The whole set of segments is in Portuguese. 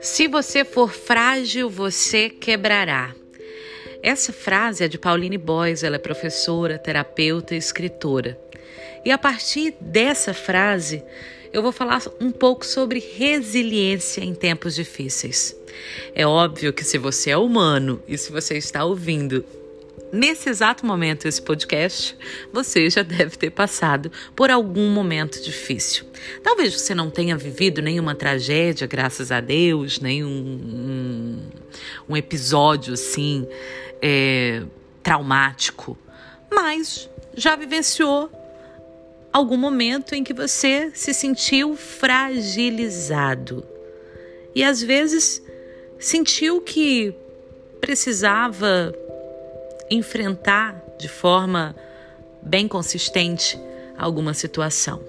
Se você for frágil, você quebrará. Essa frase é de Pauline Boys, ela é professora, terapeuta e escritora. E a partir dessa frase, eu vou falar um pouco sobre resiliência em tempos difíceis. É óbvio que se você é humano e se você está ouvindo nesse exato momento esse podcast, você já deve ter passado por algum momento difícil. Talvez você não tenha vivido nenhuma tragédia, graças a Deus, nenhum um, um episódio assim é, traumático, mas já vivenciou algum momento em que você se sentiu fragilizado e às vezes sentiu que precisava enfrentar de forma bem consistente alguma situação.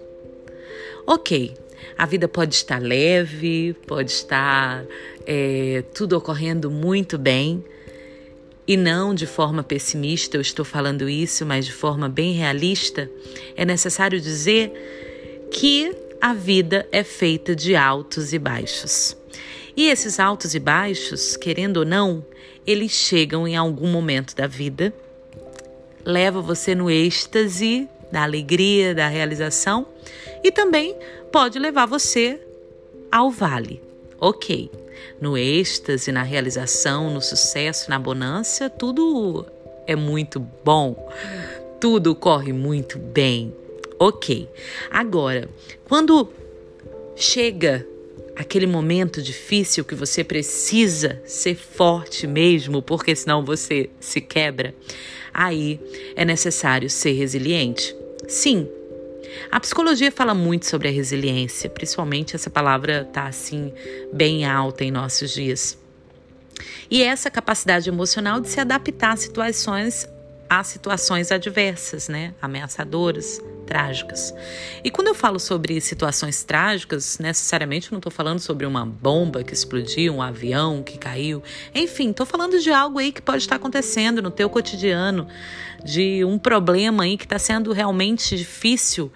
Ok, a vida pode estar leve, pode estar é, tudo ocorrendo muito bem. E não de forma pessimista, eu estou falando isso, mas de forma bem realista, é necessário dizer que a vida é feita de altos e baixos. E esses altos e baixos, querendo ou não, eles chegam em algum momento da vida, leva você no êxtase da alegria, da realização e também pode levar você ao vale. Ok, no êxtase, na realização, no sucesso, na bonança, tudo é muito bom, tudo corre muito bem. Ok, agora, quando chega aquele momento difícil que você precisa ser forte mesmo, porque senão você se quebra, aí é necessário ser resiliente. Sim, a psicologia fala muito sobre a resiliência, principalmente essa palavra está assim bem alta em nossos dias. E essa capacidade emocional de se adaptar a situações a situações adversas, né? Ameaçadoras, trágicas. E quando eu falo sobre situações trágicas, necessariamente eu não estou falando sobre uma bomba que explodiu, um avião que caiu. Enfim, estou falando de algo aí que pode estar acontecendo no teu cotidiano, de um problema aí que está sendo realmente difícil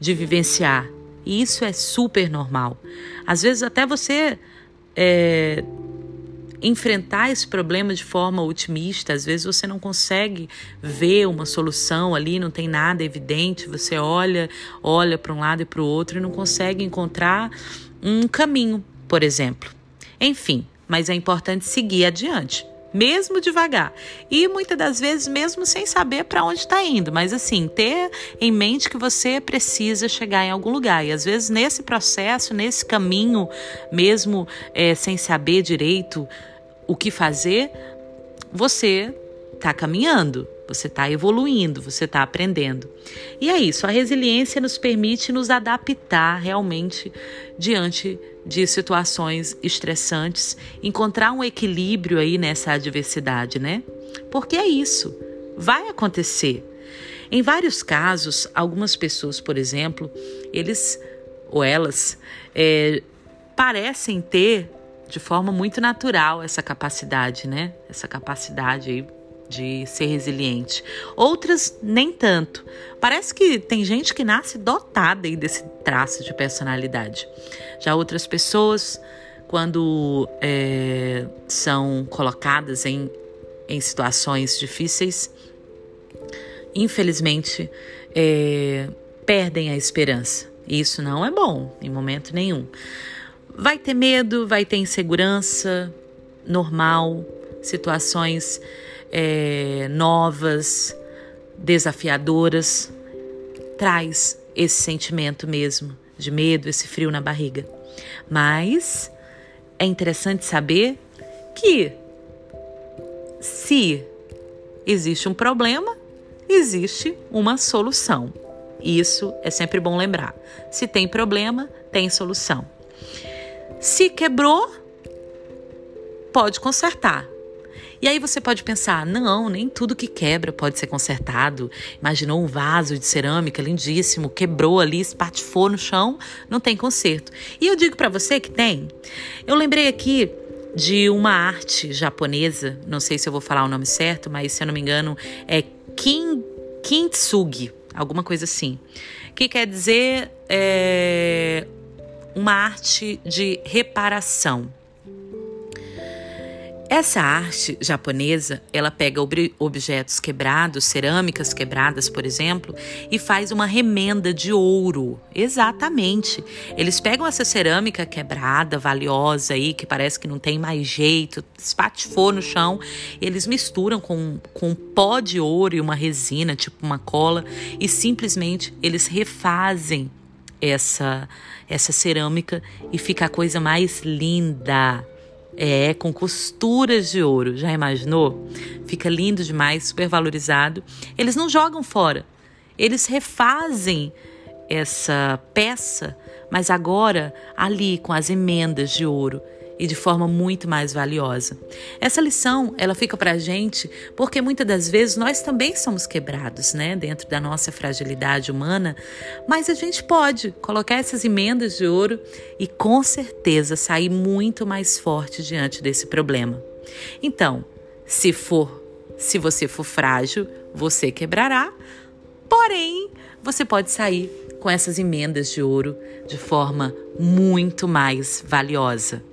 de vivenciar. E isso é super normal. Às vezes até você é, enfrentar esse problema de forma otimista. Às vezes você não consegue ver uma solução ali, não tem nada evidente. Você olha, olha para um lado e para o outro e não consegue encontrar um caminho, por exemplo. Enfim, mas é importante seguir adiante mesmo devagar. E muitas das vezes, mesmo sem saber para onde está indo, mas assim, ter em mente que você precisa chegar em algum lugar. E às vezes, nesse processo, nesse caminho, mesmo é, sem saber direito o que fazer, você está caminhando, você está evoluindo, você está aprendendo. E é isso, a resiliência nos permite nos adaptar realmente diante de situações estressantes, encontrar um equilíbrio aí nessa adversidade, né? Porque é isso, vai acontecer. Em vários casos, algumas pessoas, por exemplo, eles ou elas é, parecem ter de forma muito natural essa capacidade, né? Essa capacidade aí de ser resiliente. Outras nem tanto. Parece que tem gente que nasce dotada aí desse traço de personalidade. Já outras pessoas, quando é, são colocadas em, em situações difíceis, infelizmente é, perdem a esperança. Isso não é bom em momento nenhum. Vai ter medo, vai ter insegurança, normal, situações é, novas, desafiadoras. Traz esse sentimento mesmo de medo, esse frio na barriga. Mas é interessante saber que se existe um problema, existe uma solução. Isso é sempre bom lembrar. Se tem problema, tem solução. Se quebrou, pode consertar. E aí você pode pensar: não, nem tudo que quebra pode ser consertado. Imaginou um vaso de cerâmica lindíssimo, quebrou ali, espatifou no chão, não tem conserto. E eu digo para você que tem. Eu lembrei aqui de uma arte japonesa, não sei se eu vou falar o nome certo, mas se eu não me engano é Kin, Kintsugi, alguma coisa assim, que quer dizer é, uma arte de reparação. Essa arte japonesa, ela pega ob objetos quebrados, cerâmicas quebradas, por exemplo, e faz uma remenda de ouro. Exatamente. Eles pegam essa cerâmica quebrada, valiosa aí, que parece que não tem mais jeito, espatifou no chão, eles misturam com, com pó de ouro e uma resina, tipo uma cola, e simplesmente eles refazem essa essa cerâmica e fica a coisa mais linda. É, com costuras de ouro. Já imaginou? Fica lindo demais, super valorizado. Eles não jogam fora. Eles refazem essa peça, mas agora ali com as emendas de ouro e de forma muito mais valiosa. Essa lição, ela fica para a gente porque muitas das vezes nós também somos quebrados, né, dentro da nossa fragilidade humana, mas a gente pode colocar essas emendas de ouro e com certeza sair muito mais forte diante desse problema. Então, se for, se você for frágil, você quebrará, porém, você pode sair com essas emendas de ouro de forma muito mais valiosa.